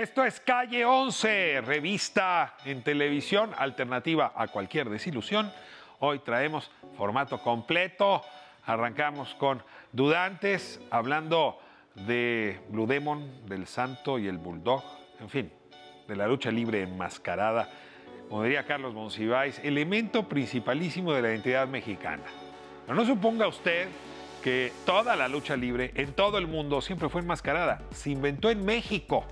Esto es Calle 11, revista en televisión alternativa a cualquier desilusión. Hoy traemos formato completo. Arrancamos con Dudantes, hablando de Blue Demon, del Santo y el Bulldog, en fin, de la lucha libre enmascarada. Como diría Carlos Monsiváis, elemento principalísimo de la identidad mexicana. Pero no suponga usted que toda la lucha libre en todo el mundo siempre fue enmascarada. Se inventó en México.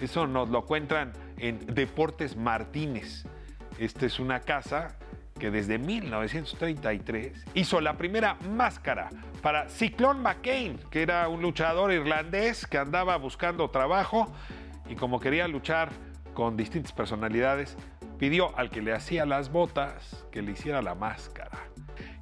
Eso nos lo cuentan en Deportes Martínez. Esta es una casa que desde 1933 hizo la primera máscara para Cyclone McCain, que era un luchador irlandés que andaba buscando trabajo y como quería luchar con distintas personalidades, pidió al que le hacía las botas que le hiciera la máscara.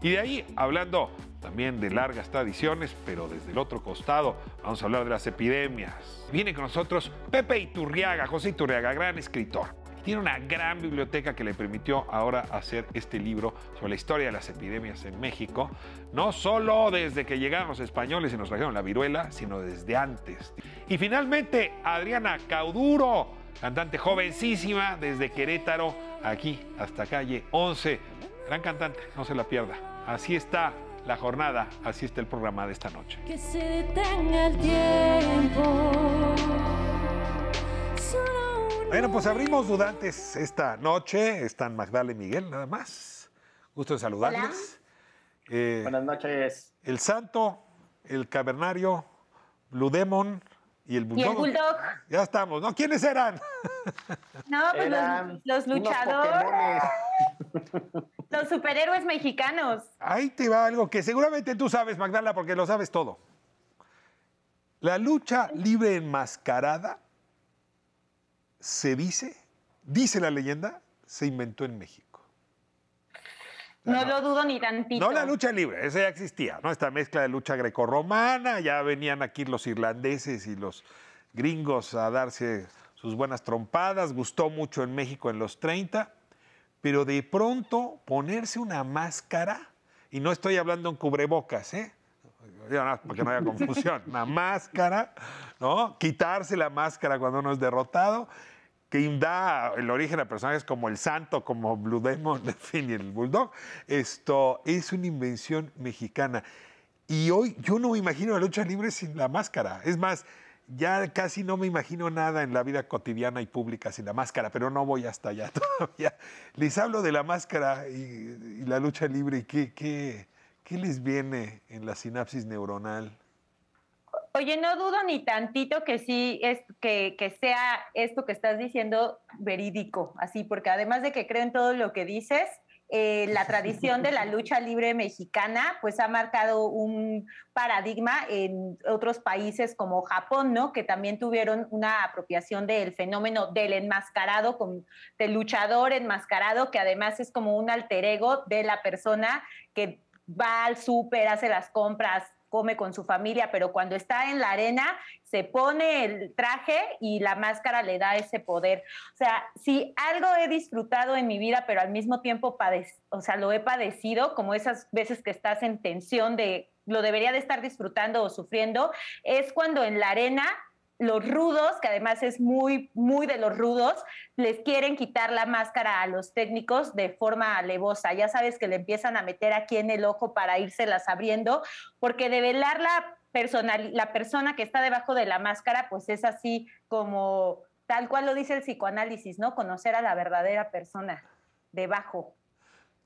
Y de ahí, hablando también de largas tradiciones, pero desde el otro costado vamos a hablar de las epidemias. Viene con nosotros Pepe Iturriaga, José Iturriaga, gran escritor. Tiene una gran biblioteca que le permitió ahora hacer este libro sobre la historia de las epidemias en México, no solo desde que llegaron los españoles y nos trajeron la viruela, sino desde antes. Y finalmente, Adriana Cauduro, cantante jovencísima desde Querétaro, aquí hasta calle 11. Gran cantante, no se la pierda. Así está la jornada, así está el programa de esta noche. Que se detenga el tiempo. Bueno, pues abrimos dudantes esta noche. Están Magdala y Miguel, nada más. Gusto de saludarles. Eh, Buenas noches. el Santo, el Cavernario, Blue Demon y el Y Bulldog. el Bulldog. Ya estamos, ¿no? ¿Quiénes eran? No, pues Eran los, los luchadores. los superhéroes mexicanos. Ahí te va algo que seguramente tú sabes, Magdala, porque lo sabes todo. La lucha libre enmascarada, se dice, dice la leyenda, se inventó en México. No lo dudo ni tantito. No la lucha libre, esa ya existía, ¿no? Esta mezcla de lucha grecorromana, ya venían aquí los irlandeses y los gringos a darse sus buenas trompadas, gustó mucho en México en los 30, pero de pronto ponerse una máscara, y no estoy hablando en cubrebocas, ¿eh? Para que no haya confusión, una máscara, ¿no? Quitarse la máscara cuando uno es derrotado, que da el origen a personajes como el Santo, como Blue Demon, en fin, y el Bulldog. Esto es una invención mexicana. Y hoy yo no me imagino la lucha libre sin la máscara. Es más, ya casi no me imagino nada en la vida cotidiana y pública sin la máscara, pero no voy hasta allá todavía. Les hablo de la máscara y, y la lucha libre y qué, qué, qué les viene en la sinapsis neuronal. Oye, no dudo ni tantito que sí es que, que sea esto que estás diciendo verídico, así, porque además de que creo en todo lo que dices, eh, la tradición de la lucha libre mexicana, pues ha marcado un paradigma en otros países como Japón, ¿no? Que también tuvieron una apropiación del fenómeno del enmascarado, con- del luchador enmascarado, que además es como un alter ego de la persona que va al súper, hace las compras, come con su familia, pero cuando está en la arena se pone el traje y la máscara le da ese poder. O sea, si algo he disfrutado en mi vida, pero al mismo tiempo o sea, lo he padecido, como esas veces que estás en tensión de lo debería de estar disfrutando o sufriendo, es cuando en la arena los rudos, que además es muy, muy de los rudos, les quieren quitar la máscara a los técnicos de forma alevosa. Ya sabes que le empiezan a meter aquí en el ojo para írselas abriendo, porque develar la, personal, la persona que está debajo de la máscara, pues es así como tal cual lo dice el psicoanálisis, ¿no? Conocer a la verdadera persona debajo.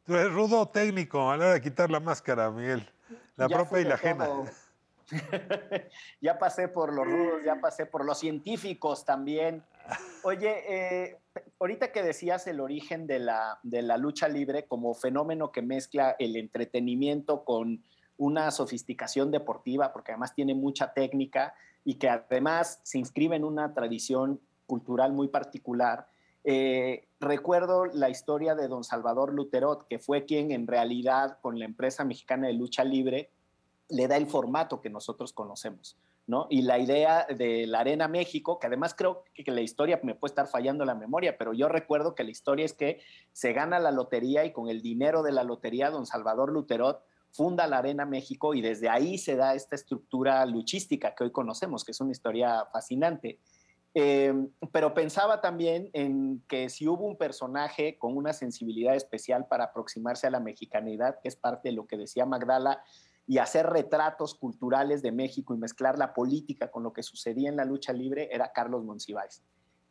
Tú eres rudo técnico a la hora de quitar la máscara, Miguel. La Ya propia y la ajena. todo. ya pasé por los rudos, ya pasé por los científicos también. Oye, eh, ahorita que decías el origen de la, de la lucha libre como fenómeno que mezcla el entretenimiento con una sofisticación deportiva, porque además tiene mucha técnica y que además se inscribe en una tradición cultural muy particular. Eh, recuerdo la historia de don Salvador Luterot, que fue quien en realidad con la empresa mexicana de lucha libre le da el formato que nosotros conocemos, ¿no? Y la idea de la Arena México, que además creo que la historia me puede estar fallando la memoria, pero yo recuerdo que la historia es que se gana la lotería y con el dinero de la lotería, don Salvador Luterot funda la Arena México y desde ahí se da esta estructura luchística que hoy conocemos, que es una historia fascinante. Eh, pero pensaba también en que si hubo un personaje con una sensibilidad especial para aproximarse a la mexicanidad, que es parte de lo que decía Magdala, y hacer retratos culturales de México y mezclar la política con lo que sucedía en la lucha libre, era Carlos Monsiváis,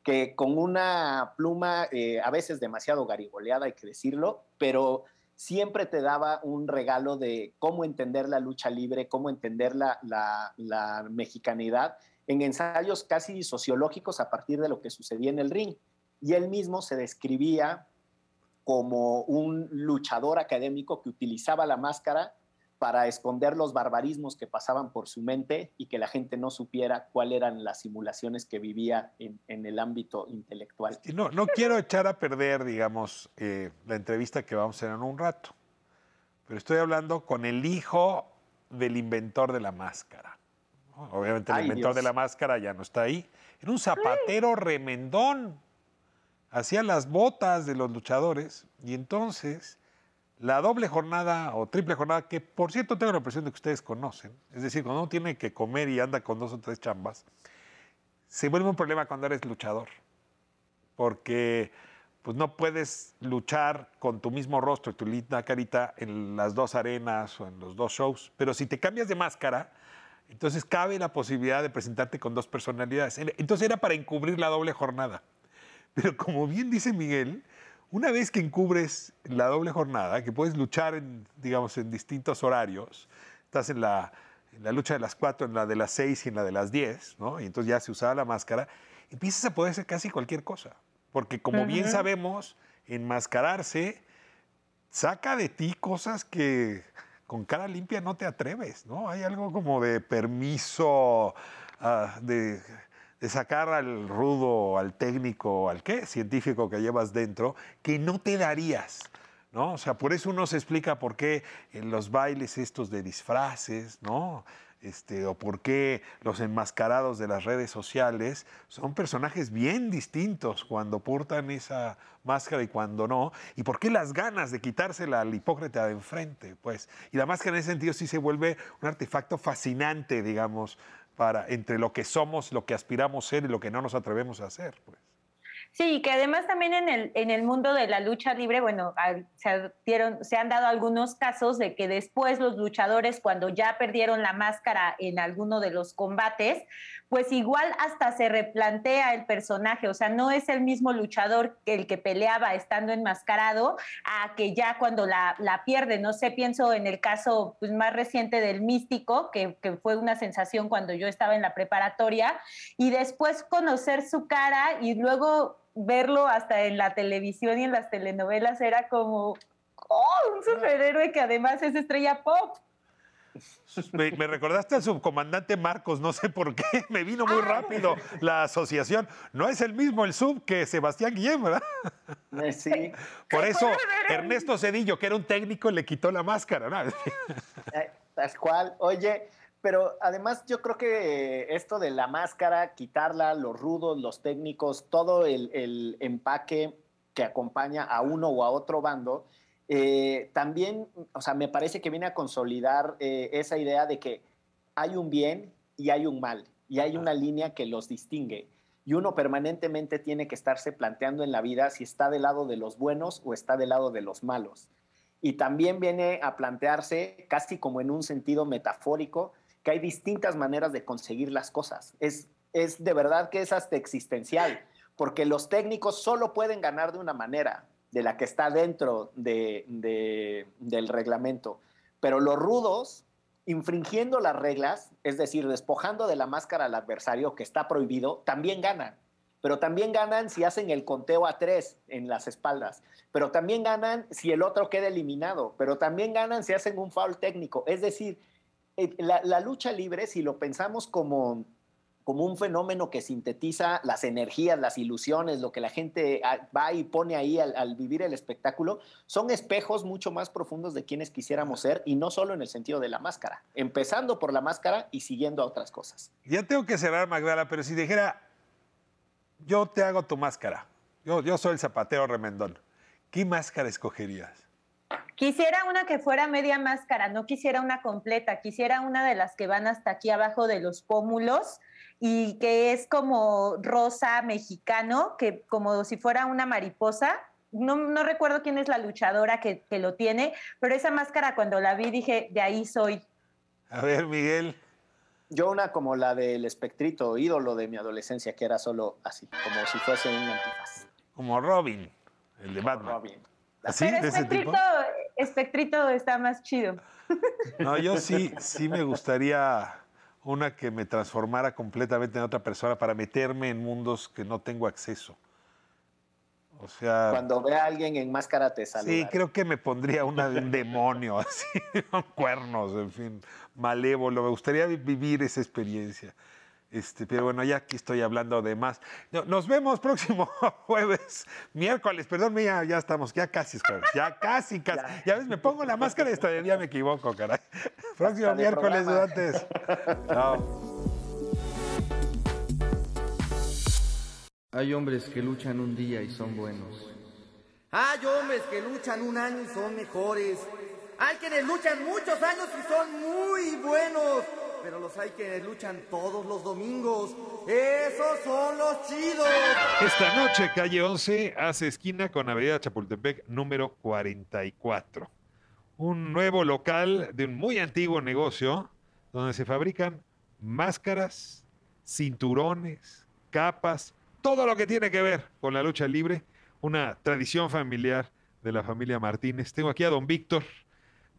que con una pluma eh, a veces demasiado garigoleada, hay que decirlo, pero siempre te daba un regalo de cómo entender la lucha libre, cómo entender la, la, la mexicanidad en ensayos casi sociológicos a partir de lo que sucedía en el ring. Y él mismo se describía como un luchador académico que utilizaba la máscara para esconder los barbarismos que pasaban por su mente y que la gente no supiera cuáles eran las simulaciones que vivía en, en el ámbito intelectual. Y no, no quiero echar a perder, digamos, eh, la entrevista que vamos a hacer en un rato, pero estoy hablando con el hijo del inventor de la máscara. Obviamente el Ay, inventor Dios. de la máscara ya no está ahí. Era un zapatero remendón. Hacía las botas de los luchadores y entonces la doble jornada o triple jornada, que por cierto tengo la impresión de que ustedes conocen, es decir, cuando uno tiene que comer y anda con dos o tres chambas, se vuelve un problema cuando eres luchador, porque pues no puedes luchar con tu mismo rostro y tu linda carita en las dos arenas o en los dos shows, pero si te cambias de máscara, entonces cabe la posibilidad de presentarte con dos personalidades. Entonces era para encubrir la doble jornada. Pero como bien dice Miguel, una vez que encubres la doble jornada, que puedes luchar en, digamos, en distintos horarios, estás en la, en la lucha de las cuatro, en la de las seis y en la de las diez, ¿no? Y entonces ya se usaba la máscara, empiezas a poder hacer casi cualquier cosa. Porque como bien sabemos, enmascararse saca de ti cosas que con cara limpia no te atreves, ¿no? Hay algo como de permiso, ah, de, de sacar al rudo, al técnico, al qué, científico que llevas dentro, que no te darías. ¿No? O sea, por eso uno se explica por qué en los bailes estos de disfraces, ¿no? Este, o por qué los enmascarados de las redes sociales son personajes bien distintos cuando portan esa máscara y cuando no, y por qué las ganas de quitársela al hipócrita de enfrente, pues. Y la máscara en ese sentido sí se vuelve un artefacto fascinante, digamos, para entre lo que somos, lo que aspiramos ser y lo que no nos atrevemos a hacer, pues. Sí, que además también en el, en el mundo de la lucha libre, bueno, se, dieron, se han dado algunos casos de que después los luchadores, cuando ya perdieron la máscara en alguno de los combates, pues igual hasta se replantea el personaje, o sea, no es el mismo luchador que el que peleaba estando enmascarado a que ya cuando la, la pierde, no sé, pienso en el caso pues, más reciente del místico, que, que fue una sensación cuando yo estaba en la preparatoria, y después conocer su cara y luego verlo hasta en la televisión y en las telenovelas era como, oh, un superhéroe que además es estrella pop. Me, me recordaste al subcomandante Marcos, no sé por qué, me vino muy rápido la asociación. No es el mismo el sub que Sebastián Guillén, ¿verdad? Eh, Sí, Por eso Ernesto Cedillo, que era un técnico, le quitó la máscara. ¿no? eh, tal cual. Oye, pero además yo creo que esto de la máscara, quitarla, los rudos, los técnicos, todo el, el empaque que acompaña a uno o a otro bando, eh, también, o sea, me parece que viene a consolidar eh, esa idea de que hay un bien y hay un mal, y hay una línea que los distingue. Y uno permanentemente tiene que estarse planteando en la vida si está del lado de los buenos o está del lado de los malos. Y también viene a plantearse, casi como en un sentido metafórico, que hay distintas maneras de conseguir las cosas. Es, es de verdad que es hasta existencial, porque los técnicos solo pueden ganar de una manera, de la que está dentro de, de, del reglamento. Pero los rudos, infringiendo las reglas, es decir, despojando de la máscara al adversario, que está prohibido, también ganan. Pero también ganan si hacen el conteo a tres en las espaldas. Pero también ganan si el otro queda eliminado. Pero también ganan si hacen un foul técnico. Es decir, eh, la lucha libre, si lo pensamos como, como un fenómeno que sintetiza las energías, las ilusiones, lo que la gente ah, va y pone ahí al, vivir el espectáculo, son espejos mucho más profundos de quienes quisiéramos ser y no solo en el sentido de la máscara, empezando por la máscara y siguiendo a otras cosas. Ya tengo que cerrar, Magdala, pero si dijera, yo te hago tu máscara, yo, yo soy el zapatero remendón, ¿qué máscara escogerías? Quisiera una que fuera media máscara, no quisiera una completa, quisiera una de las que van hasta aquí abajo de los pómulos y que es como rosa mexicano, que como si fuera una mariposa. No, no recuerdo quién es la luchadora que, que lo tiene, pero esa máscara cuando la vi dije, de ahí soy. A ver, Miguel. Yo una como la del espectrito, ídolo de mi adolescencia, que era solo así, como si fuese un antifaz. Como Robin, el de Batman. Robin. ¿Así? pero ¿De ese tipo? espectrito, espectrito está más chido. No, yo sí, sí me gustaría una que me transformara completamente en otra persona para meterme en mundos que no tengo acceso. O sea, Cuando ve a alguien en máscara te saluda. sí, creo que me pondría una de un demonio así, con cuernos, en fin, malévolo. Me gustaría vi- vivir esa experiencia. Este, pero bueno, ya aquí estoy hablando de más. No, Nos vemos próximo jueves, miércoles, perdón, ya, ya estamos, ya casi es jueves, ya casi, casi. Ya, ves, me pongo la máscara y hasta de día me equivoco, caray. Próximo miércoles, dudantes. Chao. Hay hombres que luchan un día y son buenos. Hay hombres que luchan un año y son mejores. Hay quienes luchan muchos años y son muy buenos. Pero los hay quienes luchan todos los domingos. Esos son los chidos. Esta noche, calle 11 hace esquina con Avenida Chapultepec número 44. Un nuevo local de un muy antiguo negocio donde se fabrican máscaras, cinturones, capas, todo lo que tiene que ver con la lucha libre, una tradición familiar de la familia Martínez. Tengo aquí a don Víctor.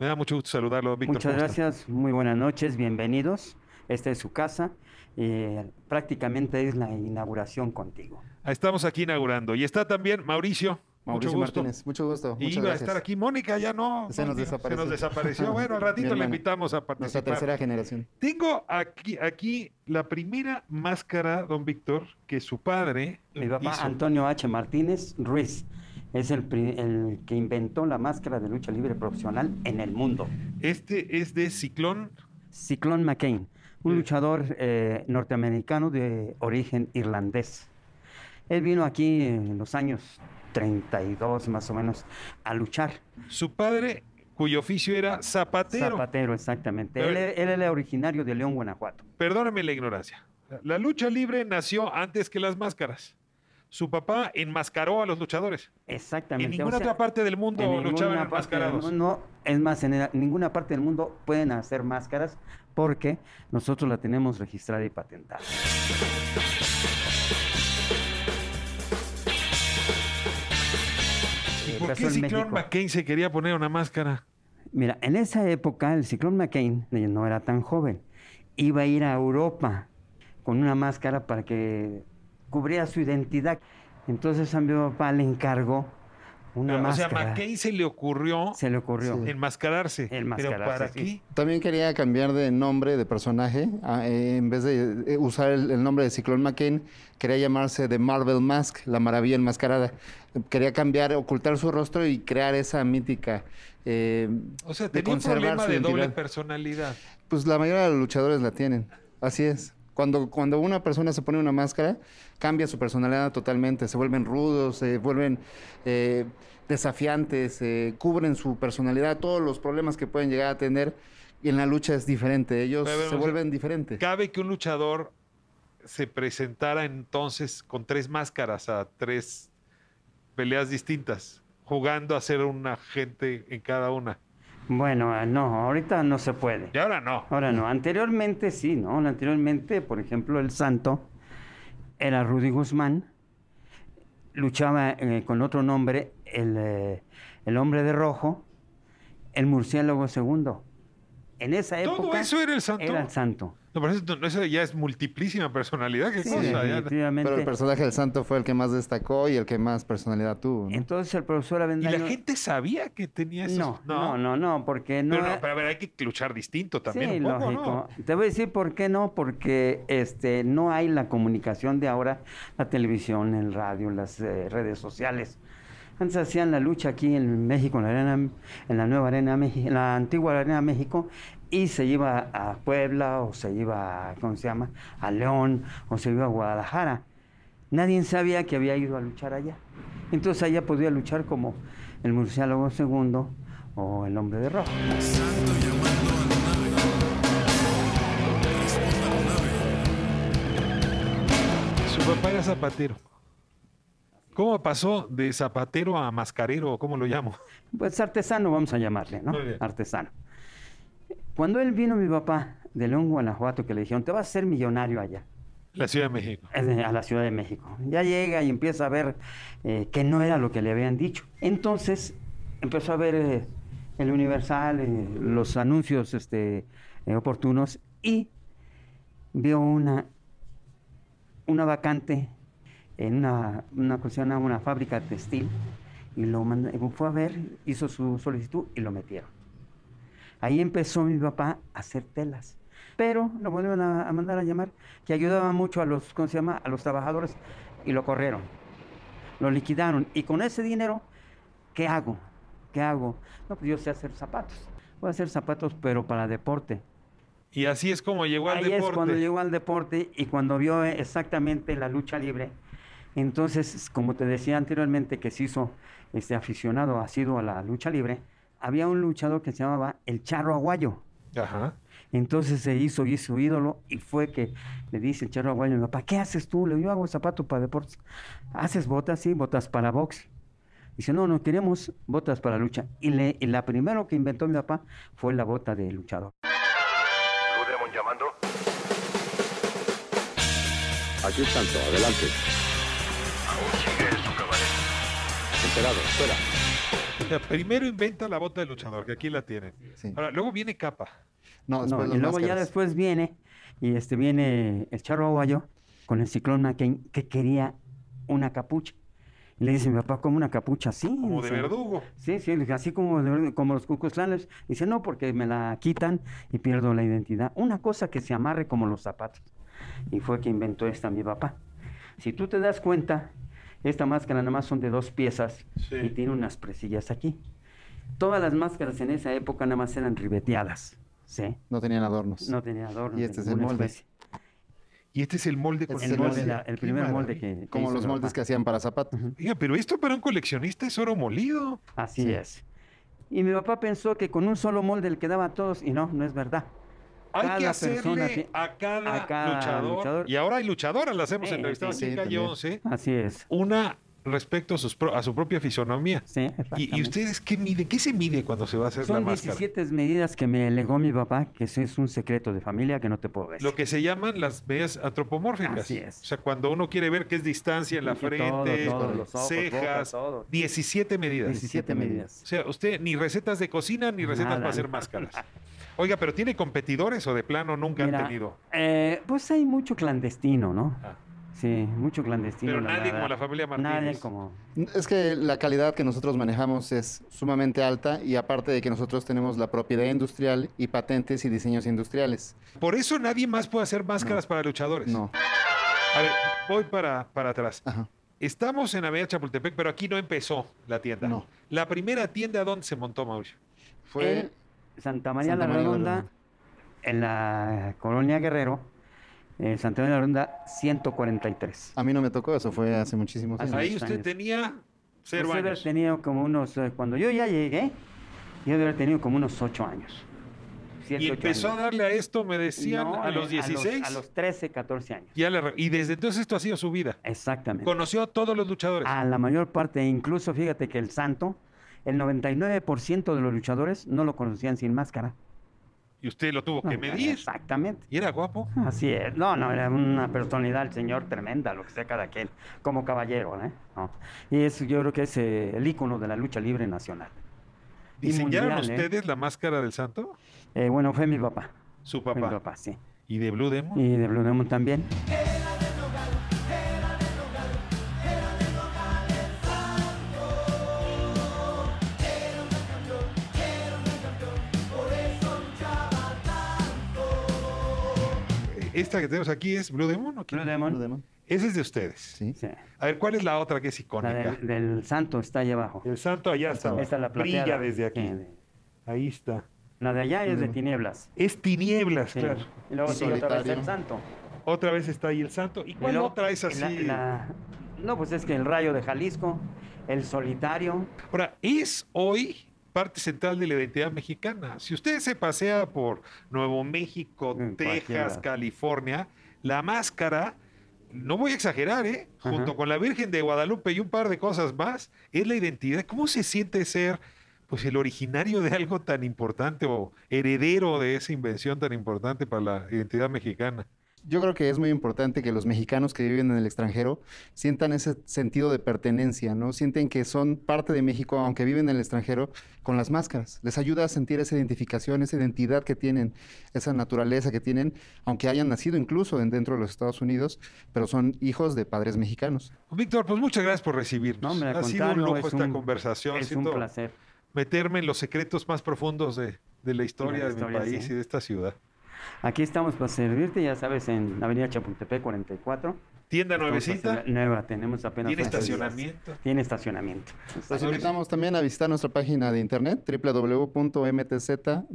Me da mucho gusto saludarlo, don Víctor. Muchas gracias, muy buenas noches, bienvenidos. Esta es su casa. eh, prácticamente es la inauguración contigo. Estamos aquí inaugurando. Y está también Mauricio. Mauricio mucho gusto. Martínez, mucho gusto. Y Muchas iba a gracias. estar aquí Mónica, ya no. Se nos desapareció. Se nos desapareció. Bueno, al ratito le invitamos a Nuestra participar. tercera generación. Tengo aquí, aquí la primera máscara, don Víctor, que su padre Mi papá hizo. Antonio H. Martínez Ruiz es el, que inventó la máscara de lucha libre profesional en el mundo. Este es de Ciclón. Ciclón McCain, un Sí. luchador eh, norteamericano de origen irlandés. Él vino aquí en los años 32 más o menos a luchar. Su padre, cuyo oficio era zapatero. Zapatero, exactamente. Él, él era originario de León, Guanajuato. Perdóneme la ignorancia. La lucha libre nació antes que las máscaras. Su papá enmascaró a los luchadores. Exactamente. En o ninguna sea, otra parte del mundo en luchaban enmascarados. mundo, es más, en el- ninguna parte del mundo pueden hacer máscaras porque nosotros la tenemos registrada y patentada. ¿Y Eh, por qué en Ciclón. McCain se quería poner una máscara? Mira, en esa época el ciclón McCain eh, no era tan joven. Iba a ir a Europa con una máscara para que cubriera su identidad. Entonces a mi papá le encargó una o sea, máscara. McCain se le ocurrió Se le ocurrió. enmascararse. Enmascararse, ¿Pero para sí. qué? También quería cambiar de nombre de personaje. ah, eh, en vez de eh, usar el, el nombre de Ciclón McCain, quería llamarse The Marvel Mask, la maravilla enmascarada. Quería cambiar, ocultar su rostro y crear esa mítica. eh, O sea, de tenía un problema de doble personalidad. Pues la mayoría de los luchadores la tienen. Así es. Cuando, cuando una persona se pone una máscara, cambia su personalidad totalmente. Se vuelven rudos, se vuelven eh, desafiantes, eh, cubren su personalidad, todos los problemas que pueden llegar a tener. Y en la lucha es diferente. Ellos se o sea, vuelven diferentes. Cabe que un luchador se presentara entonces con tres máscaras a tres peleas distintas, jugando a ser un agente en cada una. Bueno, ah, no, ahorita no se puede. Y ahora no. Ahora no, anteriormente sí, ¿no? Anteriormente, por ejemplo, el santo era Rudy Guzmán, luchaba eh, con otro nombre, el, eh, el hombre de rojo, el murciélago segundo. En esa Todo época eso era el santo. era el santo. No, pero eso, no, eso ya es multiplísima personalidad. ¿Qué Sí, cosa? Definitivamente. Pero el personaje del santo fue el que más destacó y el que más personalidad tuvo. ¿no? Entonces el profesor ¿Y Avendaño... la gente sabía que tenía eso? No, no, no, no, porque no... Pero, no, pero a ver, hay que luchar distinto también sí, un poco, lógico. ¿no? Te voy a decir por qué no, porque este no hay la comunicación de ahora, la televisión, el radio, las eh, redes sociales. Antes hacían la lucha aquí en México, en la arena, en la nueva arena, en la antigua arena México, y se iba a Puebla o se iba, a, ¿cómo se llama? A León o se iba a Guadalajara. Nadie sabía que había ido a luchar allá. Entonces allá podía luchar como el murciélago segundo o el hombre de rojo. papá era zapatero. ¿Cómo pasó de zapatero a mascarero? ¿Cómo lo llamo? Pues artesano, vamos a llamarle, ¿no? Artesano. Cuando él vino, mi papá, de León, Guanajuato, que le dijeron, te vas a ser millonario allá, La Ciudad de México. a la Ciudad de México. Ya llega y empieza a ver eh, que no era lo que le habían dicho. Entonces empezó a ver eh, el Universal, eh, los anuncios este, oportunos y vio una, una vacante en una, una, ¿cómo se llama? una fábrica textil y lo manda- fue a ver, hizo su solicitud y lo metieron. Ahí empezó mi papá a hacer telas. Pero lo volvieron a, a mandar a llamar, que ayudaba mucho a los, ¿cómo se llama? A los trabajadores y lo corrieron. Lo liquidaron. Y con ese dinero, ¿qué hago? ¿Qué hago? No, pues yo sé hacer zapatos. Voy a hacer zapatos, pero para deporte. Y así es como llegó al Ahí deporte. es cuando llegó al deporte y cuando vio eh, exactamente la lucha libre. Entonces, como te decía anteriormente, que se hizo este aficionado, ha sido a la lucha libre, había un luchador que se llamaba el Charro Aguayo. Ajá. Entonces se hizo, hizo su ídolo y fue que le dice el Charro Aguayo a mi papá, ¿qué haces tú? Le digo, yo hago zapatos para deportes. ¿Haces botas? Sí, botas para box. Dice, no, no, queremos botas para lucha. Y, le, y la primero que inventó mi papá fue la bota de luchador. Demon llamando. Aquí Santo, adelante. Aún sigue eso, caballero. Enterado, fuera. Sea, primero inventa la bota de luchador, que aquí la tienen. Sí. Ahora, luego viene capa. No, No, y luego ya después viene, y este viene el Charro Aguayo con el ciclón McCain que quería una capucha. Y le dice mi papá, ¿cómo una capucha así? Como de verdugo. Sí, sí, así como, de- como los cucuslanes. Dice, no, porque me la quitan y pierdo la identidad. Una cosa que se amarre como los zapatos. Y fue que inventó esta mi papá. Si tú te das cuenta, esta máscara nada más son de dos piezas Sí. y tiene unas presillas aquí. Todas las máscaras en esa época nada más eran ribeteadas, ¿sí? No tenían adornos. No tenía adorno. Y este es el molde. especie. Y este es el molde con Este El, molde, la- el primer molde que, Como los moldes que hacían para zapatos. Oiga, pero esto para un coleccionista es oro molido. Así Sí. es. Y mi papá pensó que con un solo molde le quedaba a todos y no, no es verdad. Hay que Cada persona hacerle a cada, a cada luchador, luchador. Y ahora hay luchadoras, las hemos Sí, entrevistado sí, aquí en Calle también. 11. Así es. Una respecto a, sus pro- a su propia fisonomía. Sí, ¿Y, y ustedes qué miden? ¿Qué se mide cuando se va a hacer la Son máscara? 17 medidas que me legó mi papá, que eso es un secreto de familia que no te puedo decir. Lo que se llaman las medidas antropomórficas. Así es. O sea, cuando uno quiere ver qué es distancia en la Que todo, frente, todo, los ojos, cejas, boca, todo. 17 medidas. 17 medidas. O sea, usted ni recetas de cocina ni recetas Nada. para hacer máscaras. Oiga, pero ¿tiene competidores o de plano nunca Mira, han tenido? eh, pues hay mucho clandestino, ¿no? Ah. Sí, mucho clandestino. Pero la nadie como verdad. la familia Martínez. Nadie como... Es que la calidad que nosotros manejamos es sumamente alta y aparte de que nosotros tenemos la propiedad industrial y patentes y diseños industriales. Por eso nadie más puede hacer máscaras para luchadores. No. A ver, voy para, para atrás. Ajá. Estamos en Avenida Chapultepec, pero aquí no empezó la tienda. No. La primera tienda, ¿dónde se montó, Mauricio? Fue En Santa María Santa la María Redonda, Redonda. en la colonia Guerrero, eh, Santa María la Redonda, 143. a mí no me tocó, eso fue hace muchísimos años. Ahí usted años. tenía cero Usted haber años. tenido como unos, eh, cuando yo ya llegué, yo haber tenido como unos 8 años. Siete, Y ocho empezó a años. darle a esto, me decían, No, a eh, los 16. A los, 13, 14 años. Ya le re- y desde entonces esto ha sido su vida. Exactamente. Conoció a todos los luchadores. A la mayor parte, incluso fíjate que el santo, el 99% de los luchadores no lo conocían sin máscara. Y usted lo tuvo que No, medir. Exactamente. Y era guapo. Así es. No, no, era una personalidad, el señor, tremenda, lo que sea cada quien, como caballero, ¿eh? No. Y es, yo creo que es eh, el ícono de la lucha libre nacional. ¿Diseñaron mundial, ¿eh? ustedes la máscara del santo? Eh, bueno, fue mi papá. Su Fue mi papá. papá, sí. ¿Y de Blue Demon? Y de Blue Demon también. Esta que tenemos aquí es Blue Demon. ¿o qué? Blue Demon. Blue Demon. Esa es de ustedes. Sí. Sí. A ver, ¿cuál es la otra que es La icónica? del, del santo está allá abajo. El santo allá está. Esta es la Brilla plateada. desde aquí. Sí, de- Ahí está. La de allá es de tinieblas. Es tinieblas, Sí. claro. Y luego sigue otra vez el santo. Otra vez está ahí el santo. ¿Y Y cuál luego otra es así? la- la- No, pues es que el rayo de Jalisco, el solitario. Ahora, es hoy parte central de la identidad mexicana. Si usted se pasea por Nuevo México, En Texas, cualquiera. California, la máscara no voy a exagerar, ¿eh? Junto con la Virgen de Guadalupe y un par de cosas más, es la identidad. ¿Cómo se siente ser pues el originario de algo tan importante o heredero de esa invención tan importante para la identidad mexicana? Yo creo que es muy importante que los mexicanos que viven en el extranjero sientan ese sentido de pertenencia, ¿no? Sienten que son parte de México, aunque viven en el extranjero, con las máscaras. Les ayuda a sentir esa identificación, esa identidad que tienen, esa naturaleza que tienen, aunque hayan nacido incluso en- dentro de los Estados Unidos, pero son hijos de padres mexicanos. Víctor, pues muchas gracias por recibirnos. No, ha sido un lujo es esta un- conversación. es un Siento placer. Meterme en los secretos más profundos de, de la historia de, historia, mi país sí. y de esta ciudad. Aquí estamos para servirte, ya sabes, en Avenida Chapultepec 44. Tienda nuevecita. Nueva, tenemos apenas. Tiene estacionamiento. Tiene estacionamiento. Los invitamos también a visitar nuestra página de internet www.mtzwer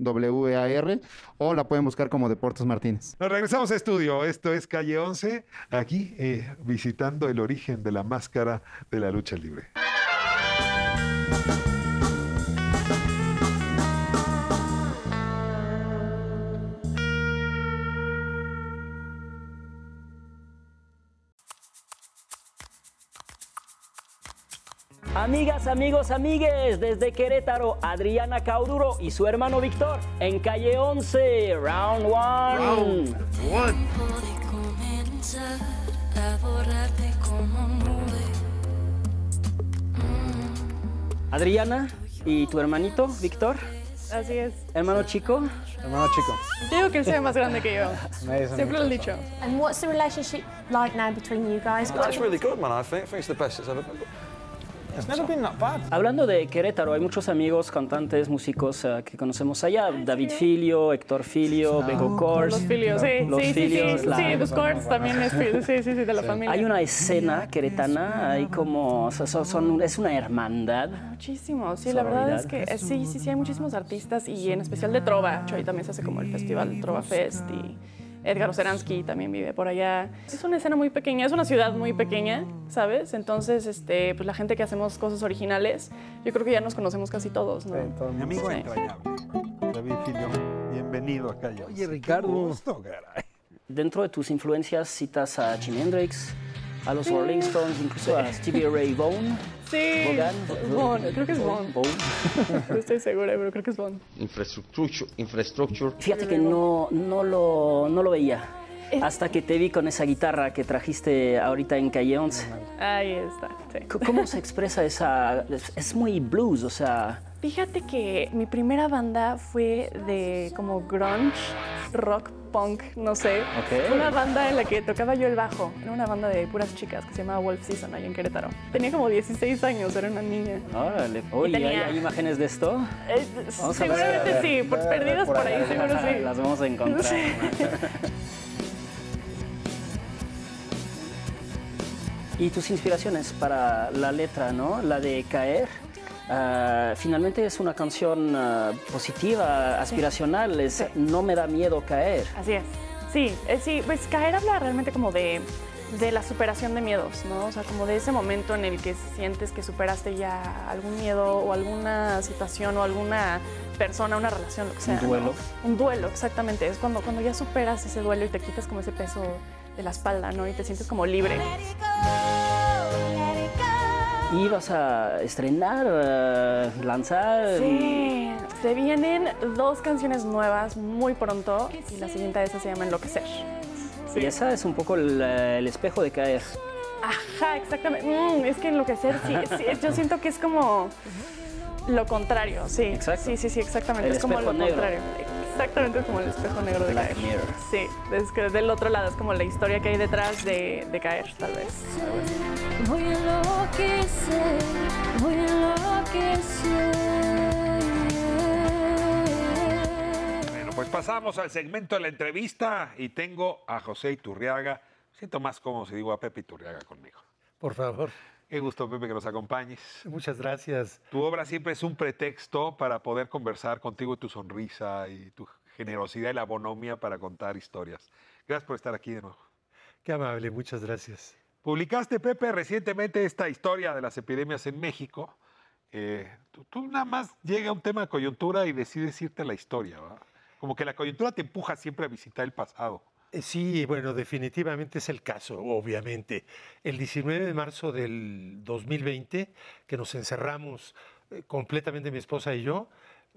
o la pueden buscar como Deportes Martínez. Nos regresamos a estudio. Esto es Calle 11, aquí eh, visitando el origen de la máscara de la lucha libre. Amigas, amigos, amigues, desde Querétaro, Adriana Cauduro y su hermano Víctor en calle 11, round one. de comenzar a borrarte como nube. Adriana y tu hermanito Víctor, Así es. hermano chico. Hermano chico. Yo digo que él sea más grande que yo. Siempre lo he dicho. And what's the relationship like now between you guys? No, it's really good, man. I think. I think it's the best it's ever been. Hablando de Querétaro, hay muchos amigos, cantantes, músicos eh, que conocemos allá. David Filio, Héctor Filio, Bego Kors. Los filios, sí. Los sí, sí, Filios, sí. la- Sí, los Courts también es fili- Sí, sí, sí, de la familia. Hay una escena queretana, hay como, o sea, son- son- es una hermandad. Muchísimo, sí, la verdad es que eh, sí, sí, sí, hay muchísimos artistas y en especial de Trova. Ahí también se hace como el festival Trova Fest y Edgar Oceransky también vive por allá. Es una escena muy pequeña, es una ciudad muy pequeña, ¿sabes? Entonces, este, pues la gente que hacemos cosas originales, yo creo que ya nos conocemos casi todos, ¿no? Mi amigo Sí. entrañable, David Filio. Bienvenido a Calle 11. Oye, Ricardo. Qué gusto, caray. Dentro de tus influencias citas a Jimi Hendrix, a los Sí. Rolling Stones, incluso a Stevie Ray Vaughan. Sí. Bond, creo que es Bond. No estoy segura, pero creo que es Bond. Infrastructure. Infrastructure. Fíjate que no, no, lo, no lo veía. Hasta que te vi con esa guitarra que trajiste ahorita en Calle 11. Ahí está, sí. ¿Cómo se expresa esa...? Es, es muy blues, o sea... Fíjate que mi primera banda fue de como grunge, rock, punk, no sé. Ok. Fue Una banda en la que tocaba yo el bajo. Era una banda de puras chicas que se llamaba Wolf Season ahí en Querétaro. Tenía como 16 años, era una niña. Órale. Oye, ¿hay, tenía- hay imágenes de esto? Eh, ver. seguramente sí, por, perdidas por ahí, seguro sí. Las vamos a encontrar. Sí. Y tus inspiraciones para la letra, ¿no? La de Caer. Ah, finalmente es una canción ah, positiva, aspiracional. Es No me da miedo caer. Así es. Sí, eh, sí, pues caer habla realmente como de, de la superación de miedos, ¿no? O sea, como de ese momento en el que sientes que superaste ya algún miedo o alguna situación o alguna persona, una relación, lo que sea. ¿no? duelo. Un duelo, exactamente. Es cuando, cuando ya superas ese duelo y te quitas como ese peso de la espalda, ¿no? Y te sientes como libre. Y vas a estrenar, ah, lanzar. Sí, se vienen dos canciones nuevas muy pronto y la siguiente de esas se llama Enloquecer. Y esa es un poco el, eh, el espejo de caer. Ajá, exactamente. Mm, es que enloquecer, sí, sí, yo siento que es como lo contrario, sí. Exacto. Sí, sí, sí, exactamente. El es como lo negro. contrario. Exactamente como el espejo negro de Black caer. Mirror. Sí, es que del otro lado es como la historia que hay detrás de, de caer, tal vez. Voy a enloquecer, voy a enloquecer. Bueno, pues pasamos al segmento de la entrevista y tengo a José Iturriaga. Siento más cómodo si digo a Pepe Iturriaga conmigo. Por favor. Qué gusto, Pepe, que nos acompañes. Muchas gracias. Tu obra siempre es un pretexto para poder conversar contigo, tu sonrisa y tu generosidad y la bonomía para contar historias. Gracias por estar aquí de nuevo. Qué amable, muchas gracias. Publicaste, Pepe, recientemente esta historia de las epidemias en México. Eh, tú, tú nada más llega un tema de coyuntura y decides irte a la historia, ¿va? Como que la coyuntura te empuja siempre a visitar el pasado. Eh, Sí, bueno, definitivamente es el caso, obviamente. El 19 de marzo del 2020, que nos encerramos eh, completamente mi esposa y yo,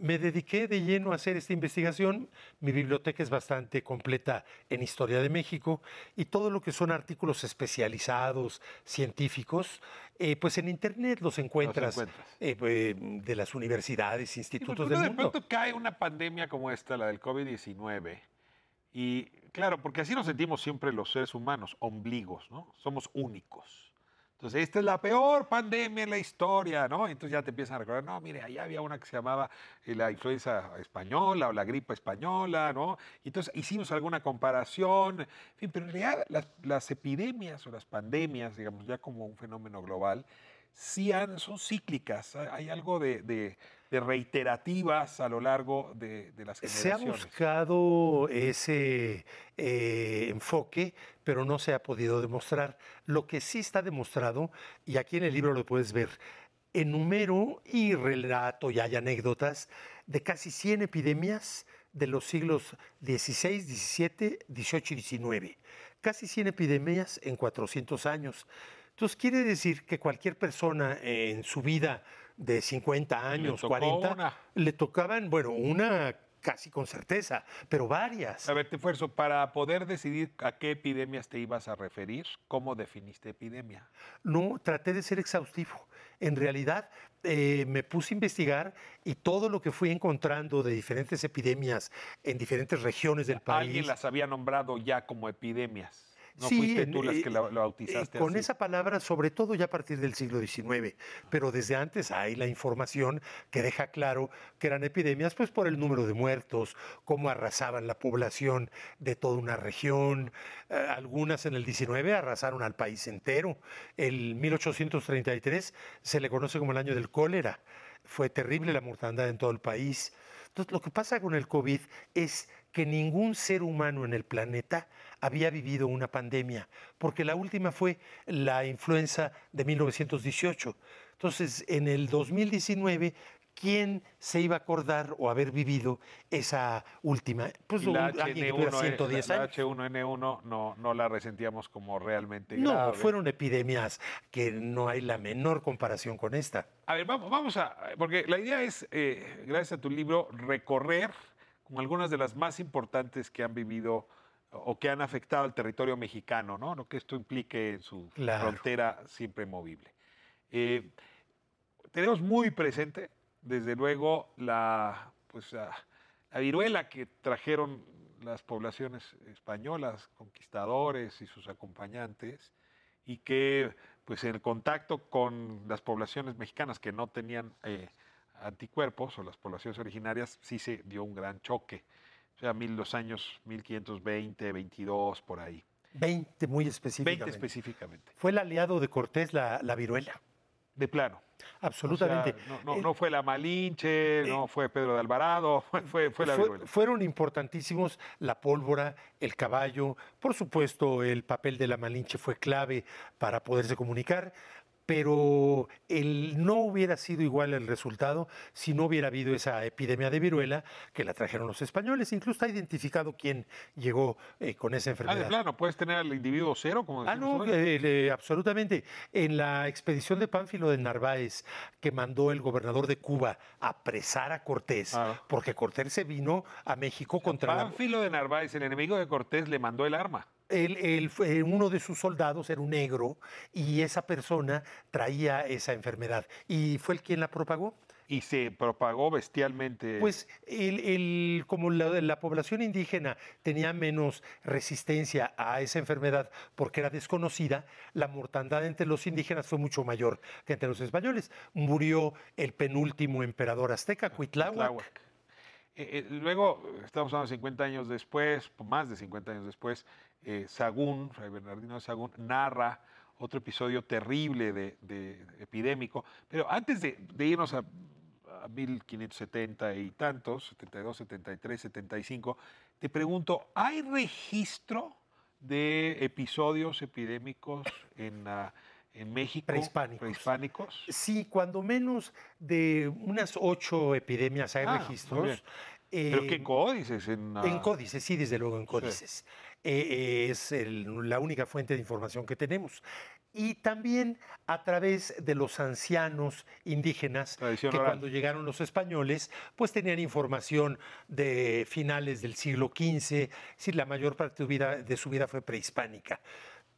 me dediqué de lleno a hacer esta investigación. Mi biblioteca es bastante completa en historia de México y todo lo que son artículos especializados, científicos, eh, pues en Internet los encuentras, encuentras. eh, eh, de las universidades, Sí, institutos porque del de mundo. pronto cae una pandemia como esta, la del COVID-19. Y claro, porque así nos sentimos siempre los seres humanos, ombligos, ¿no? Somos únicos. Entonces, esta es la peor pandemia en la historia, ¿no? Entonces ya te empiezan a recordar, no, mire, allá había una que se llamaba eh, la influenza española o la gripe española, ¿no? Y entonces hicimos alguna comparación, en fin, pero en realidad las, las epidemias o las pandemias, digamos, ya como un fenómeno global, sí han- son cíclicas, hay algo de, de- de reiterativas a lo largo de, de las Se ha generaciones. buscado ese eh, enfoque, pero no se ha podido demostrar. Lo que sí está demostrado, y aquí en el libro lo puedes ver, enumero y relato, y hay anécdotas, de casi 100 epidemias de los siglos XVI, XVII, XVIII y XIX. Casi 100 epidemias en 400 años. Entonces quiere decir que cualquier persona en su vida de 50 años, tocó 40, una. le tocaban, bueno, una casi con certeza, pero varias. A ver, te esfuerzo, para poder decidir a qué epidemias te ibas a referir, ¿cómo definiste epidemia? No, traté de ser exhaustivo. En realidad, eh, me puse a investigar y todo lo que fui encontrando de diferentes epidemias en diferentes regiones del país. Alguien las había nombrado ya como epidemias. No Sí, fuiste tú las que eh, lo, lo eh, bautizaste con así. esa palabra, sobre todo ya a partir del siglo XIX, pero desde antes hay la información que deja claro que eran epidemias, pues por el número de muertos, cómo arrasaban la población de toda una región. Eh, algunas en el XIX arrasaron al país entero. El 1833 se le conoce como el año del cólera. Fue terrible la mortandad en todo el país. Entonces, lo que pasa con el COVID es que ningún ser humano en el planeta había vivido una pandemia, porque la última fue la influenza de 1918. Entonces, en el 2019, ¿quién se iba a acordar o haber vivido esa última? Pues la alguien que tuviera HN1, 110 la, la años. H1N1 no, no la resentíamos como realmente No, grave. fueron epidemias que no hay la menor comparación con esta. A ver, vamos, vamos a. Porque la idea es, eh, gracias a tu libro, recorrer con algunas de las más importantes que han vivido o que han afectado al territorio mexicano, ¿no? Lo que esto implique en su Claro. frontera siempre movible. Eh, tenemos muy presente, desde luego, la, pues, la, la viruela que trajeron las poblaciones españolas, conquistadores y sus acompañantes, y que pues en el contacto con las poblaciones mexicanas que no tenían eh, anticuerpos o las poblaciones originarias, sí se dio un gran choque. O sea, mil, los años 1520, 22, por ahí. 20 muy específicamente. 20 específicamente. Fue el aliado de Cortés la, la viruela. De plano. Absolutamente. O sea, no, no- no fue la Malinche, no fue Pedro de Alvarado, fue, fue, fue la Fue- viruela. fueron importantísimos la pólvora, el caballo, por supuesto el papel de la Malinche fue clave para poderse comunicar, pero el, no hubiera sido igual el resultado si no hubiera habido esa epidemia de viruela que la trajeron los españoles. Incluso está identificado quién llegó eh, con esa Ah, enfermedad. de plano, puedes tener al individuo cero, como Ah, no, eh, eh, absolutamente. En la expedición de Pánfilo de Narváez, que mandó el gobernador de Cuba a apresar a Cortés, Ah. porque Cortés se vino a México contra la, Pánfilo de Narváez, el enemigo de Cortés, le mandó el arma. Él- él fue- uno de sus soldados era un negro y esa persona traía esa enfermedad. ¿Y fue el quien la propagó? Y se propagó bestialmente. Pues el, el- como la, la población indígena tenía menos resistencia a esa enfermedad porque era desconocida, la mortandad entre los indígenas fue mucho mayor que entre los españoles. Murió el penúltimo emperador azteca, Cuitláhuac. Tláhuac. Eh, eh, luego, estamos hablando de 50 años después, más de 50 años después, eh, Sagún, Fray Bernardino de Sagún, narra otro episodio terrible de, de epidémico. Pero antes de, de irnos a, a 1570 y tantos, 72, 73, 75, te pregunto, ¿hay registro de episodios epidémicos en, ah, en México? Prehispánicos. Prehispánicos. Sí, cuando menos de unas ocho epidemias hay Ah, muy registros. ¿Pero Eh, qué códices? En, En códices, sí, desde luego en códices. eh, es el- la única fuente de información que tenemos. Y también a través de los ancianos indígenas Tradición que oral. cuando llegaron los españoles, pues tenían información de finales del siglo XV, es decir, la mayor parte de su vida, de su vida fue prehispánica.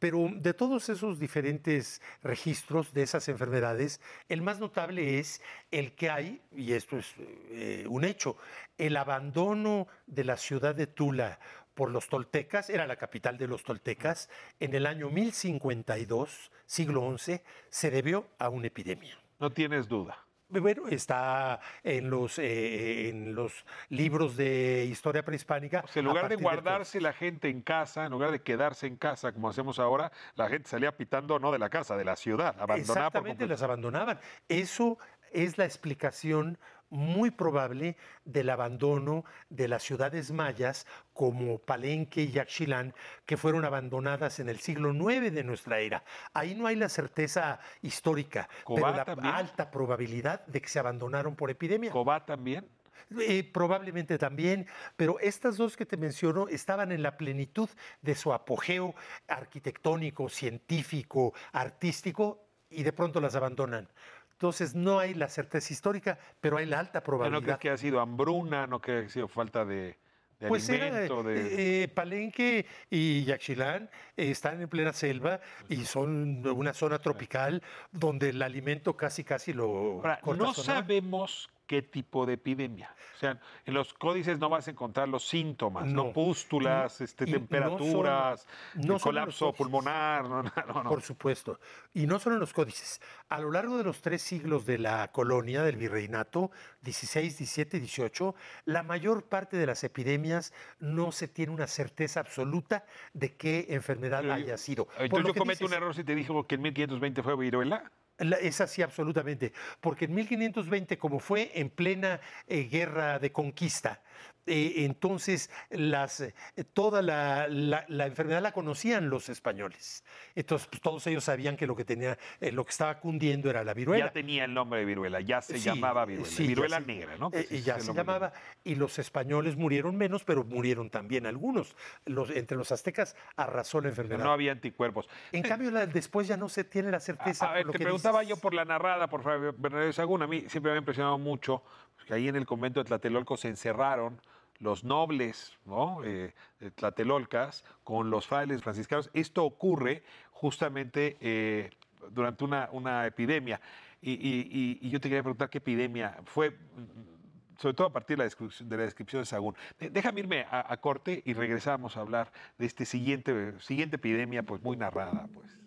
Pero de todos esos diferentes registros de esas enfermedades, el más notable es el que hay, y esto es eh, un hecho, el abandono de la ciudad de Tula por los toltecas, era la capital de los toltecas, en el año 1052, siglo XI, se debió a una epidemia. No tienes duda. Bueno, está en los, eh, en los libros de historia prehispánica. en lugar de guardarse la gente en casa, en lugar de quedarse en casa como hacemos ahora, la gente salía pitando no de la casa, de la ciudad, abandonada Exactamente, las abandonaban. Eso es la explicación muy probable del abandono de las ciudades mayas como Palenque y Yaxchilán, que fueron abandonadas en el siglo IX de nuestra era. Ahí no hay la certeza histórica, Cobá pero la también. alta probabilidad de que se abandonaron por epidemia. ¿Cobá también? Eh, probablemente también, pero estas dos que te menciono estaban en la plenitud de su apogeo arquitectónico, científico, artístico, y de pronto las abandonan. Entonces no hay la certeza histórica, pero hay la alta ¿No probabilidad. crees que ha sido hambruna? ¿No crees que ha sido falta de, de Pues era, alimento? de... eh, eh, Palenque y Yaxchilán eh, están en plena selva y son una zona tropical donde el alimento casi casi lo Ahora, no sabemos qué tipo de epidemia. O sea, en los códices no vas a encontrar los síntomas, no, No. pústulas, Y- este, y no temperaturas, no solo los colapso pulmonar. No, no, no, no. Por supuesto. Y no solo en los códices. A lo largo de los tres siglos de la colonia, del virreinato, 16, 17 y 18, la mayor parte de las epidemias no se tiene una certeza absoluta de qué enfermedad yo- haya sido. Entonces yo cometo un error si te dijo que en 1520 fue viruela. Es así, absolutamente. Porque en 1520, como fue en plena eh, guerra de conquista, eh, entonces las, eh, toda la, la- la enfermedad la conocían los españoles. Entonces pues, todos ellos sabían que lo que tenía, eh, lo que estaba cundiendo era la viruela. Ya tenía el nombre de viruela, ya se Sí, llamaba viruela. sí, negra, ¿no? eh, y ya se llamaba. Y los españoles murieron menos, pero murieron también algunos. Los, entre los aztecas arrasó la enfermedad. no había anticuerpos. En cambio, la- después ya no se tiene la certeza. A ver, por lo te que preguntaba dices. yo por la narrada por Fabio Bernardo Sagún. A mí siempre me ha impresionado mucho que ahí en el convento de Tlatelolco se encerraron los nobles ¿no? eh, Tlatelolcas con los frailes franciscanos. Esto ocurre justamente eh, durante una, una epidemia. Y, yo te quería preguntar qué epidemia fue, mm, sobre todo a partir de la descripción de, la Sagún. Déjame irme a, a corte y regresamos a hablar de este siguiente, siguiente epidemia, pues muy narrada, pues.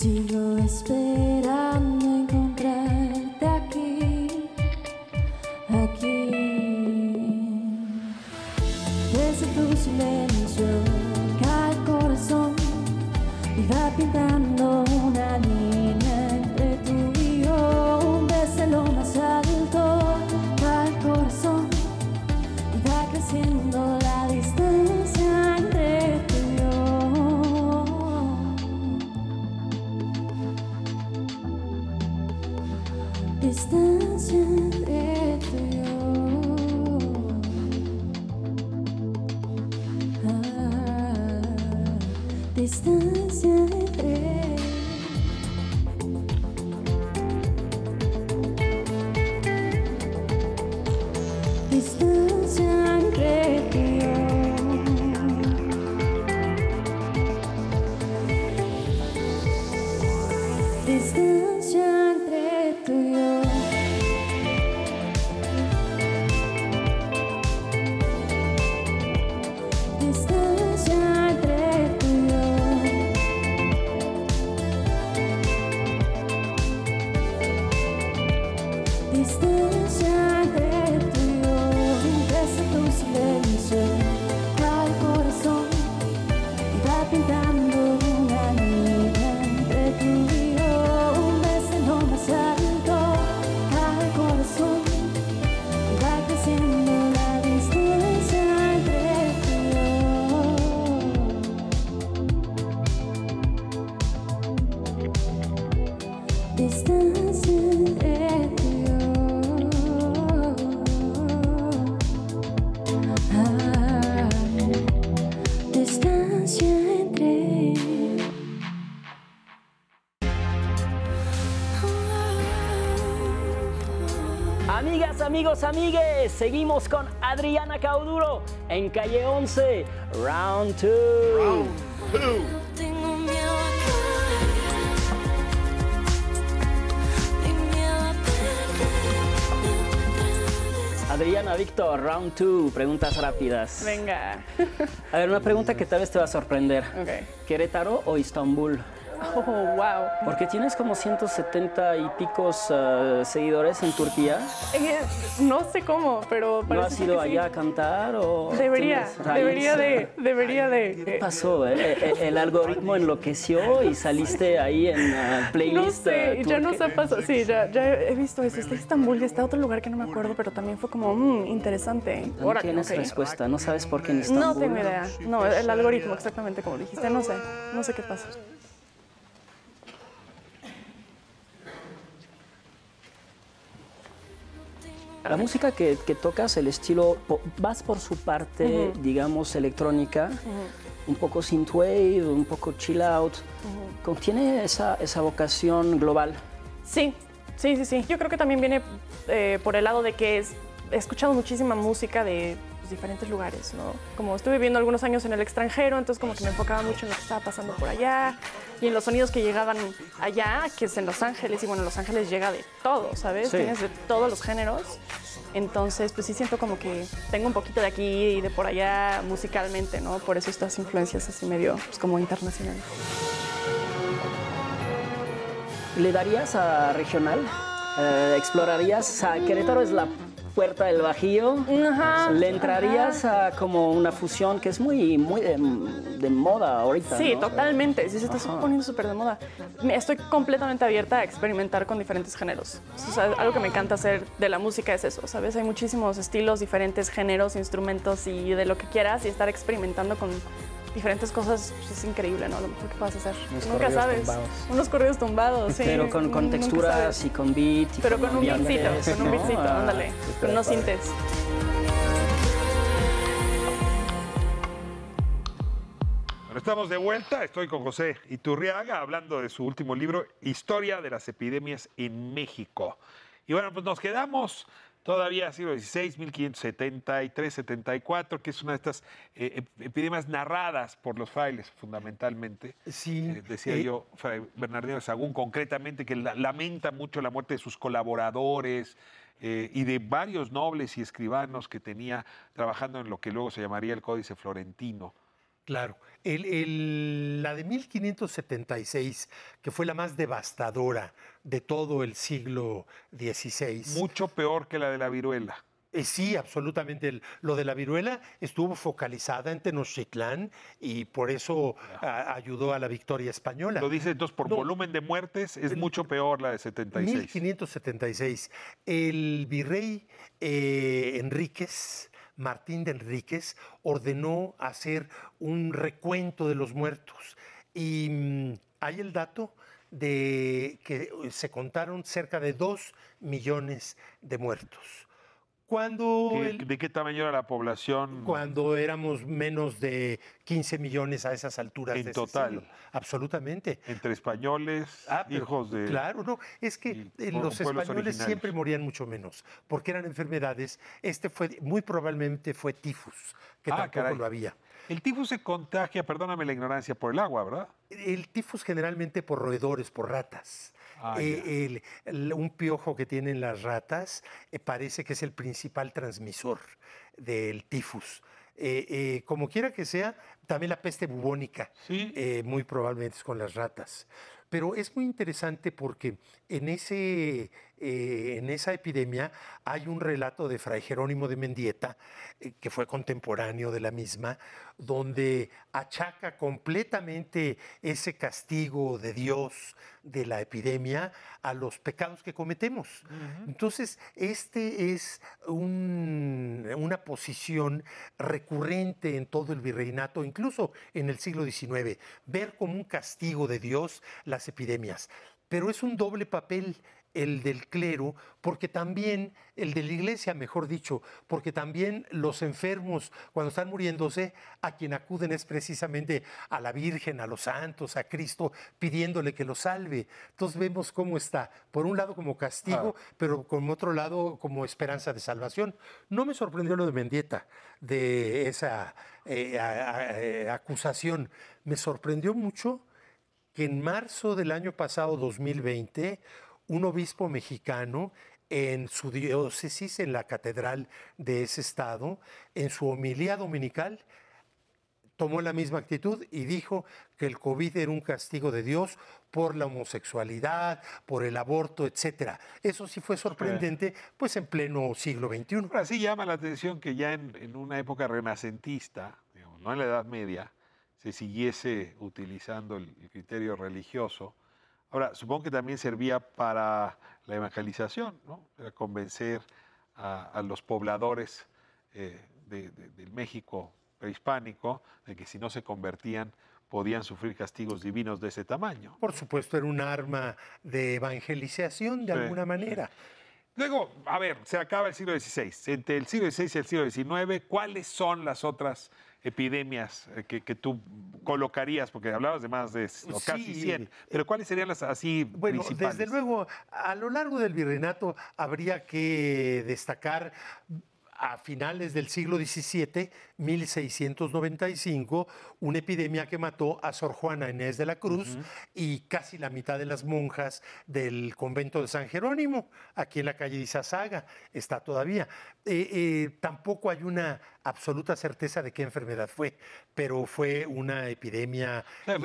Sigo esperando. Amigos, amigues, seguimos con Adriana Cauduro en calle 11, round 2. Tengo miedo a Adriana, Víctor, round 2, preguntas rápidas. Venga. A ver, una pregunta que tal vez te va a sorprender. Ok. ¿Querétaro o Istambul? Oh, wow. Porque tienes como 170 y picos eh, seguidores en Turquía. Eh, no sé cómo, pero ¿No parece has ser ido que sí. allá a cantar o Debería, debería de, debería de. ¿Qué pasó? eh? Eh, El algoritmo enloqueció y saliste ahí en No playlist. sé, eh, ya no turque. se pasó. Sí, ya, ya he visto eso. Está Estambul y está otro lugar que no me acuerdo, pero también fue como mm, interesante. No tienes ok. respuesta, no sabes por qué en Istambul. No tengo idea. No, el algoritmo, exactamente como dijiste. No sé, no sé qué pasa. La música que, que tocas, el estilo, vas por su parte, digamos, electrónica, un poco synthwave, un poco chill out. ¿Contiene esa, esa vocación global? Sí, sí, sí, sí. Yo creo que también viene eh, por el lado de que es- he escuchado muchísima música de pues, diferentes lugares, ¿no? Como estuve viviendo algunos años en el extranjero, entonces como que me enfocaba mucho en lo que estaba pasando por allá y en los sonidos que llegaban allá, que es en Los Ángeles, y bueno, Los Ángeles llega de todo, ¿sabes? Sí. Tienes de todos los géneros. Entonces, pues sí siento como que tengo un poquito de aquí y de por allá musicalmente, ¿no? Por eso estas influencias así medio, pues como internacionales. ¿Le darías a regional? Eh, ¿Explorarías? a Querétaro es la puerta del Bajío. ¿Le entrarías a como una fusión que es muy, muy de, de moda ahorita? Sí, ¿no? totalmente. Sí, se está Ajá. poniendo súper de moda. Estoy completamente abierta a experimentar con diferentes géneros. O sea, algo que me encanta hacer de la música es eso, ¿sabes? Hay muchísimos estilos, diferentes géneros, instrumentos y de lo que quieras y estar experimentando con diferentes cosas pues, es increíble, ¿no? Lo mejor que puedas hacer. Unos Nunca sabes. tumbados. Unos corridos tumbados, sí. Pero con, con texturas y con beat. y Pero con un beatcito, con un beatcito, Ah, ándale. súper Con unos sintes. Bueno, estamos de vuelta. Estoy con José Iturriaga hablando de su último libro, Historia de las epidemias en México. Y bueno, pues nos quedamos todavía siglo XVI, 1573, 74, que es una de estas eh, ep- epidemias narradas por los frailes, fundamentalmente. Sí. Eh, decía eh, yo, Fray Bernardino de Sagún, concretamente, que la- lamenta mucho la muerte de sus colaboradores y de varios nobles y escribanos que tenía trabajando en lo que luego se llamaría el Códice Florentino. Claro. El- el- la de 1576, que fue la más devastadora de todo el siglo XVI. Mucho peor que la de la viruela. Eh, sí, absolutamente. El- lo de la viruela estuvo focalizada en Tenochtitlán y por eso a- ayudó a la victoria española. Lo dice entonces por No. volumen de muertes, es mucho peor la de 76. 1576. El virrey eh, Enríquez, Martín de Enríquez, ordenó hacer un recuento de los muertos. Y mm, hay el dato de que se contaron cerca de dos millones de muertos. Cuando ¿Qué- el- ¿De qué tamaño era la población? cuando éramos menos de 15 millones a esas alturas En de total. siglo. Absolutamente. Entre españoles, Ah, pero hijos de... Claro, no, es que eh, los españoles siempre morían mucho menos, porque eran enfermedades. Este fue, muy probablemente fue tifus, que Ah, tampoco caray. lo había. El tifus se contagia, perdóname la ignorancia, por el agua, ¿verdad? El tifus generalmente por roedores, por ratas. Ah, Eh, el- un piojo que tienen las ratas eh, parece que es el principal transmisor del tifus. Eh, eh, como quiera que sea, también la peste bubónica, muy probablemente es con las ratas. Pero es muy interesante porque en, ese, eh, en esa epidemia hay un relato de Fray Jerónimo de Mendieta, eh, que fue contemporáneo de la misma, donde achaca completamente ese castigo de Dios de la epidemia a los pecados que cometemos. Entonces, este es un- una posición recurrente en todo el virreinato, incluso en el siglo XIX, ver como un castigo de Dios las epidemias. Pero es un doble papel el del clero, porque también, el de la iglesia, mejor dicho, porque también los enfermos, cuando están muriéndose, a quien acuden es precisamente a la Virgen, a los santos, a Cristo, pidiéndole que los salve. Entonces vemos cómo está, por un lado como castigo, pero por otro lado como esperanza de salvación. No me sorprendió lo de Mendieta, de esa eh, a- a- eh, acusación. Me sorprendió mucho que en marzo del año pasado, 2020, un obispo mexicano en su diócesis, en la catedral de ese estado, en su homilía dominical, tomó la misma actitud y dijo que el COVID era un castigo de Dios por la homosexualidad, por el aborto, etcétera. Eso sí fue sorprendente, pues en pleno siglo XXI. Ahora sí llama la atención que ya en, en una época renacentista, digamos, no en la Edad Media, se siguiese utilizando el, el criterio religioso. Ahora, supongo que también servía para la evangelización, ¿no? Para convencer a, a los pobladores eh, de- de- del México prehispánico de que si no se convertían podían sufrir castigos divinos de ese tamaño. Por supuesto, era un arma de evangelización de Sí, alguna manera. Luego, a ver, se acaba el siglo XVI. Entre el siglo XVI y el siglo XIX, ¿cuáles son las otras epidemias eh, que, que tú colocarías? Porque hablabas de más de o casi Sí. 100. Pero ¿cuáles serían las así Bueno, principales? desde luego, a lo largo del virreinato habría que destacar a finales del siglo XVII, 1695, una epidemia que mató a Sor Juana Inés de la Cruz y casi la mitad de las monjas del convento de San Jerónimo, aquí en la calle de Izazaga, está todavía. Eh, eh, tampoco hay una absoluta certeza de qué enfermedad fue, pero fue una epidemia.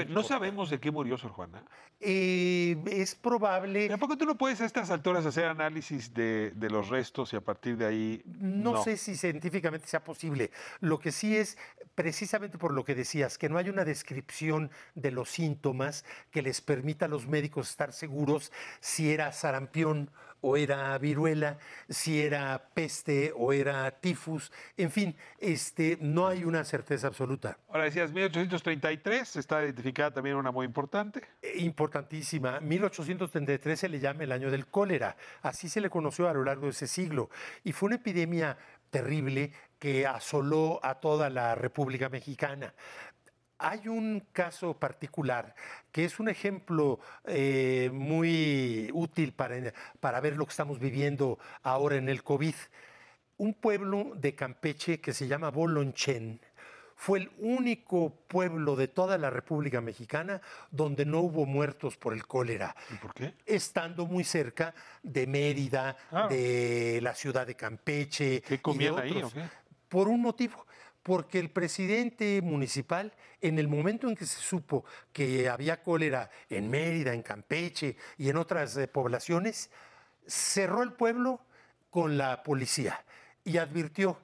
No sabemos de qué murió Sor Juana. Eh, es probable. Tampoco tú no puedes a estas alturas hacer análisis de, de los restos y a partir de ahí. No, sé si científicamente sea posible. Lo que sí es, precisamente por lo que decías, que no hay una descripción de los síntomas que les permita a los médicos estar seguros si era sarampión o era viruela, si era peste o era tifus. En fin, este, no hay una certeza absoluta. Ahora decías 1833, está identificada también una muy importante. Eh, Importantísima. 1833 se le llama el año del cólera. Así se le conoció a lo largo de ese siglo. Y fue una epidemia terrible que asoló a toda la República Mexicana. Hay un caso particular que es un ejemplo eh, muy útil para, para ver lo que estamos viviendo ahora en el COVID. Un pueblo de Campeche que se llama Bolonchen fue el único pueblo de toda la República Mexicana donde no hubo muertos por el cólera. ¿Y por qué? Estando muy cerca de Mérida, Ah. de la ciudad de Campeche. ¿Qué y de comían ahí o qué? Por un motivo, porque el presidente municipal, en el momento en que se supo que había cólera en Mérida, en Campeche y en otras eh, poblaciones, cerró el pueblo con la policía y advirtió,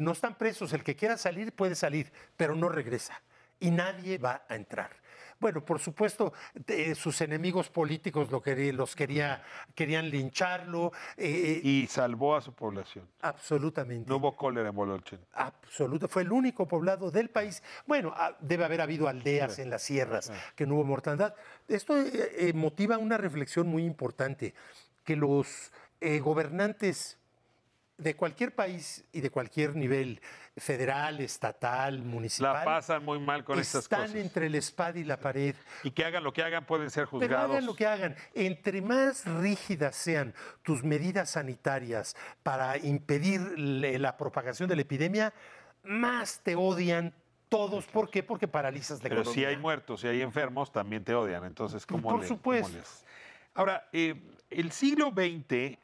no están presos, el que quiera salir puede salir, pero no regresa y nadie va a entrar. Bueno, por supuesto, de- sus enemigos políticos lo quería- los quería, querían lincharlo. eh, Y salvó a su población. Absolutamente. No hubo cólera en Bololchen. Absoluto. Fue el único poblado del país. Bueno, ah, debe haber habido aldeas en las sierras que no hubo mortandad. Esto eh, eh, motiva una reflexión muy importante, que los eh, gobernantes de cualquier país y de cualquier nivel, federal, estatal, municipal. La pasan muy mal con estas están cosas. entre la espada y la pared. Y que hagan lo que hagan pueden ser Pero juzgados. hagan lo que hagan. Entre más rígidas sean tus medidas sanitarias para impedir la propagación de la epidemia, más te odian todos. ¿Por qué? Porque paralizas la Pero economía. si hay muertos, si hay enfermos, también te odian. Entonces, ¿cómo Por le- supuesto. cómo les- Ahora, eh, el siglo XX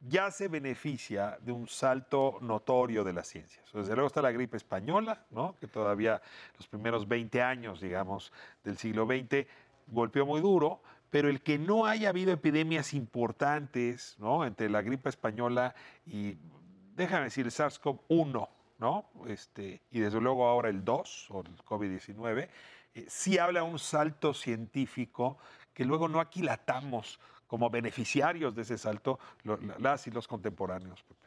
ya se beneficia de un salto notorio de las ciencias. Desde luego está la gripe española, ¿no? que todavía los primeros 20 años, digamos, del siglo XX golpeó muy duro, pero el que no haya habido epidemias importantes, ¿no? Entre la gripe española y, déjame decir, el SARS-CoV-1, ¿no? Este, y desde luego ahora el 2 o el COVID-19, eh, sí habla un salto científico que luego no aquilatamos como beneficiarios de ese salto lo- las y los contemporáneos. Pepe.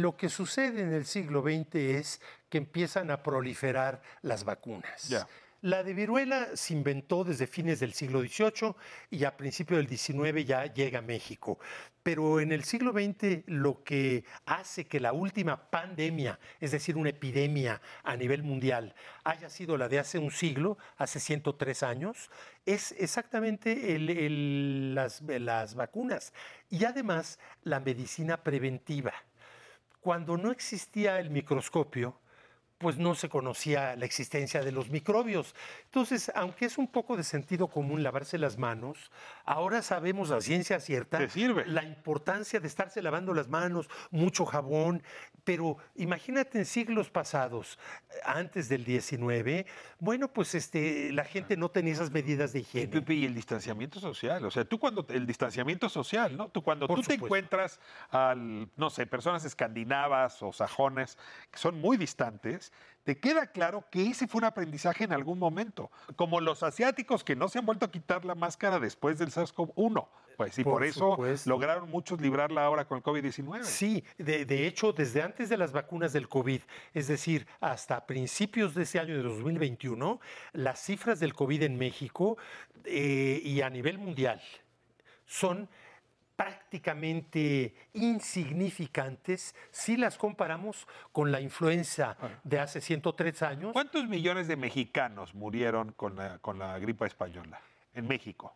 Lo que sucede en el siglo XX es que empiezan a proliferar las vacunas. Ya. La de viruela se inventó desde fines del siglo XVIII y a principios del XIX ya llega a México. Pero en el siglo XX lo que hace que la última pandemia, es decir, una epidemia a nivel mundial, haya sido la de hace un siglo, hace 103 años, es exactamente las vacunas y además la medicina preventiva. Cuando no existía el microscopio, pues no se conocía la existencia de los microbios. Entonces, aunque es un poco de sentido común lavarse las manos, ahora sabemos a ciencia cierta la importancia de estarse lavando las manos, mucho jabón, pero imagínate en siglos pasados, antes del 19, bueno, pues este, la gente no tenía esas medidas de higiene. Y el distanciamiento social, o sea, tú cuando el distanciamiento social, ¿no? Tú cuando Por tú te encuentras al, no sé, personas escandinavas o sajones que son muy distantes, te queda claro que ese fue un aprendizaje en algún momento, como los asiáticos que no se han vuelto a quitar la máscara después del SARS-CoV-1. Pues y por, Por eso supuesto. lograron muchos librarla ahora con el COVID-19. Sí, de, de hecho, desde antes de las vacunas del COVID, es decir, hasta principios de ese año de 2021, las cifras del COVID en México eh, y a nivel mundial son prácticamente insignificantes si las comparamos con la influenza de hace 103 años. ¿Cuántos millones de mexicanos murieron con la, con la gripa española en México?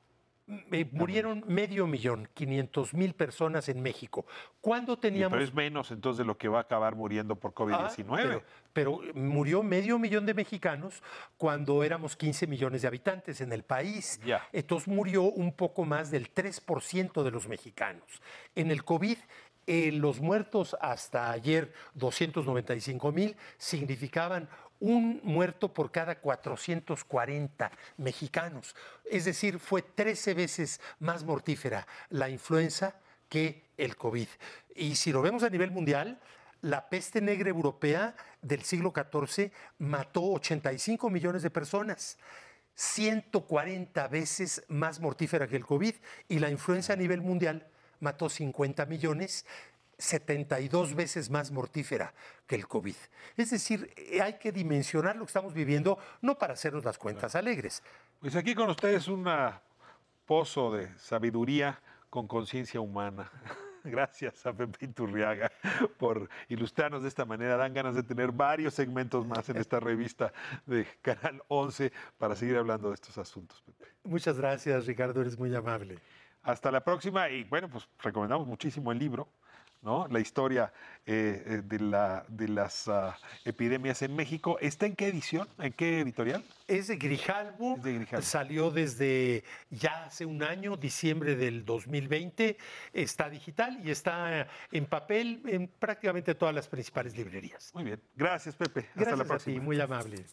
Eh, murieron medio millón, 500 mil personas en México. ¿Cuándo teníamos Pero es menos entonces de lo que va a acabar muriendo por Ah, COVID-19. pero, pero murió medio millón de mexicanos cuando éramos 15 millones de habitantes en el país. Ya. Entonces murió un poco más del 3% de los mexicanos. En el COVID, eh, los muertos hasta ayer, 295 mil, significaban un muerto por cada 440 mexicanos. Es decir, fue 13 veces más mortífera la influenza que el COVID. Y si lo vemos a nivel mundial, la peste negra europea del siglo XIV mató 85 millones de personas. 140 veces más mortífera que el COVID y la influenza a nivel mundial mató 50 millones, 72 veces más mortífera que el COVID. Es decir, eh, hay que dimensionar lo que estamos viviendo, no para hacernos las cuentas alegres. Pues aquí con ustedes un pozo de sabiduría con conciencia humana. Gracias a Pepe Iturriaga por ilustrarnos de esta manera. Dan ganas de tener varios segmentos más en esta revista de Canal 11 para seguir hablando de estos asuntos, Pepe. Muchas gracias, Ricardo, eres muy amable. Hasta la próxima y bueno, pues recomendamos muchísimo el libro, ¿no? La historia eh, eh, de, la, de las ah, epidemias en México. ¿Está en qué edición? ¿En qué editorial? Es de Grijalbo, salió desde ya hace un año, diciembre del 2020, está digital y está en papel en prácticamente todas las principales librerías. Muy bien, gracias Pepe. Hasta Gracias la a próxima. ti, muy amable.